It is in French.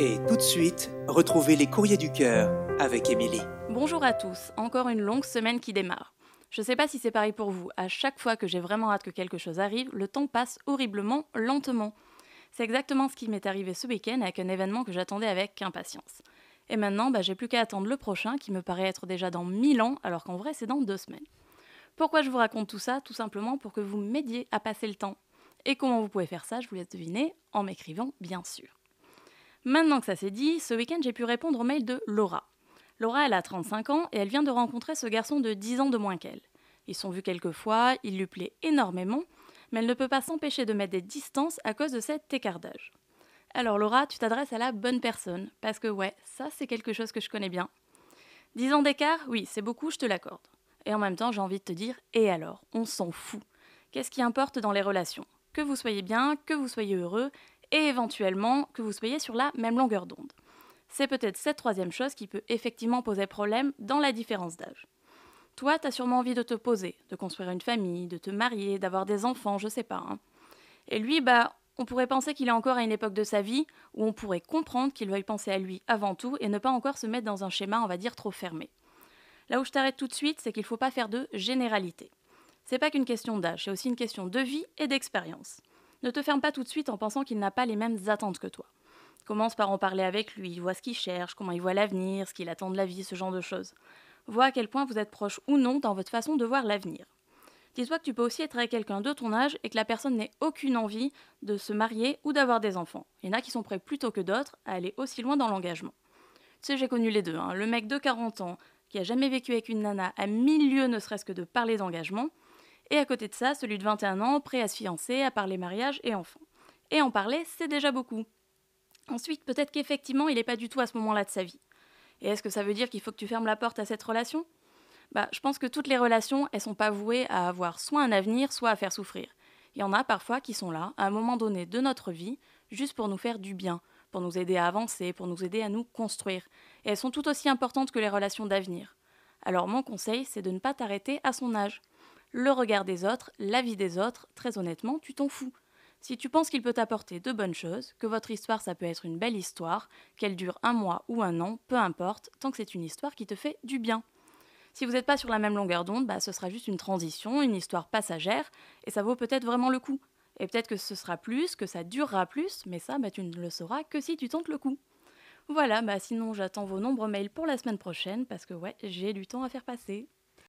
Et tout de suite, retrouvez les courriers du cœur avec Émilie. Bonjour à tous, encore une longue semaine qui démarre. Je sais pas si c'est pareil pour vous, à chaque fois que j'ai vraiment hâte que quelque chose arrive, le temps passe horriblement lentement. C'est exactement ce qui m'est arrivé ce week-end avec un événement que j'attendais avec impatience. Et maintenant, bah, j'ai plus qu'à attendre le prochain qui me paraît être déjà dans 1000 ans, alors qu'en vrai c'est dans deux semaines. Pourquoi je vous raconte tout ça? Tout simplement pour que vous m'aidiez à passer le temps. Et comment vous pouvez faire ça, je vous laisse deviner, en m'écrivant bien sûr. Maintenant que ça c'est dit, ce week-end j'ai pu répondre au mail de Laura. Laura, elle a 35 ans et elle vient de rencontrer ce garçon de 10 ans de moins qu'elle. Ils sont vus quelques fois, il lui plaît énormément, mais elle ne peut pas s'empêcher de mettre des distances à cause de cet écart d'âge. Alors Laura, tu t'adresses à la bonne personne, parce que ouais, ça c'est quelque chose que je connais bien. 10 ans d'écart, oui, c'est beaucoup, je te l'accorde. Et en même temps, j'ai envie de te dire, et alors, on s'en fout. Qu'est-ce qui importe dans les relations? Que vous soyez bien, que vous soyez heureux, et éventuellement que vous soyez sur la même longueur d'onde. C'est peut-être cette troisième chose qui peut effectivement poser problème dans la différence d'âge. Toi, t'as sûrement envie de te poser, de construire une famille, de te marier, d'avoir des enfants, je sais pas. Hein. Et lui, bah, on pourrait penser qu'il est encore à une époque de sa vie où on pourrait comprendre qu'il veuille penser à lui avant tout et ne pas encore se mettre dans un schéma, on va dire, trop fermé. Là où je t'arrête tout de suite, c'est qu'il ne faut pas faire de généralité. C'est pas qu'une question d'âge, c'est aussi une question de vie et d'expérience. Ne te ferme pas tout de suite en pensant qu'il n'a pas les mêmes attentes que toi. Commence par en parler avec lui, vois ce qu'il cherche, comment il voit l'avenir, ce qu'il attend de la vie, ce genre de choses. Vois à quel point vous êtes proche ou non dans votre façon de voir l'avenir. Dis-toi que tu peux aussi être avec quelqu'un de ton âge et que la personne n'ait aucune envie de se marier ou d'avoir des enfants. Il y en a qui sont prêts plutôt que d'autres à aller aussi loin dans l'engagement. Tu sais, j'ai connu les deux. Hein. Le mec de 40 ans qui a jamais vécu avec une nana à mille lieues ne serait-ce que de parler d'engagement, et à côté de ça, celui de 21 ans, prêt à se fiancer, à parler mariage et enfants. Et en parler, c'est déjà beaucoup. Ensuite, peut-être qu'effectivement, il n'est pas du tout à ce moment-là de sa vie. Et est-ce que ça veut dire qu'il faut que tu fermes la porte à cette relation? Bah, je pense que toutes les relations, elles sont pas vouées à avoir soit un avenir, soit à faire souffrir. Il y en a parfois qui sont là, à un moment donné de notre vie, juste pour nous faire du bien, pour nous aider à avancer, pour nous aider à nous construire. Et elles sont tout aussi importantes que les relations d'avenir. Alors mon conseil, c'est de ne pas t'arrêter à son âge le regard des autres, la vie des autres, très honnêtement, tu t'en fous. Si tu penses qu'il peut t'apporter de bonnes choses, que votre histoire ça peut être une belle histoire, qu'elle dure un mois ou un an, peu importe, tant que c'est une histoire qui te fait du bien. Si vous n'êtes pas sur la même longueur d'onde, bah, ce sera juste une transition, une histoire passagère, et ça vaut peut-être vraiment le coup. Et peut-être que ce sera plus, que ça durera plus, mais ça, bah, tu ne le sauras que si tu tentes le coup. Voilà, bah sinon j'attends vos nombreux mails pour la semaine prochaine, parce que ouais, j'ai du temps à faire passer.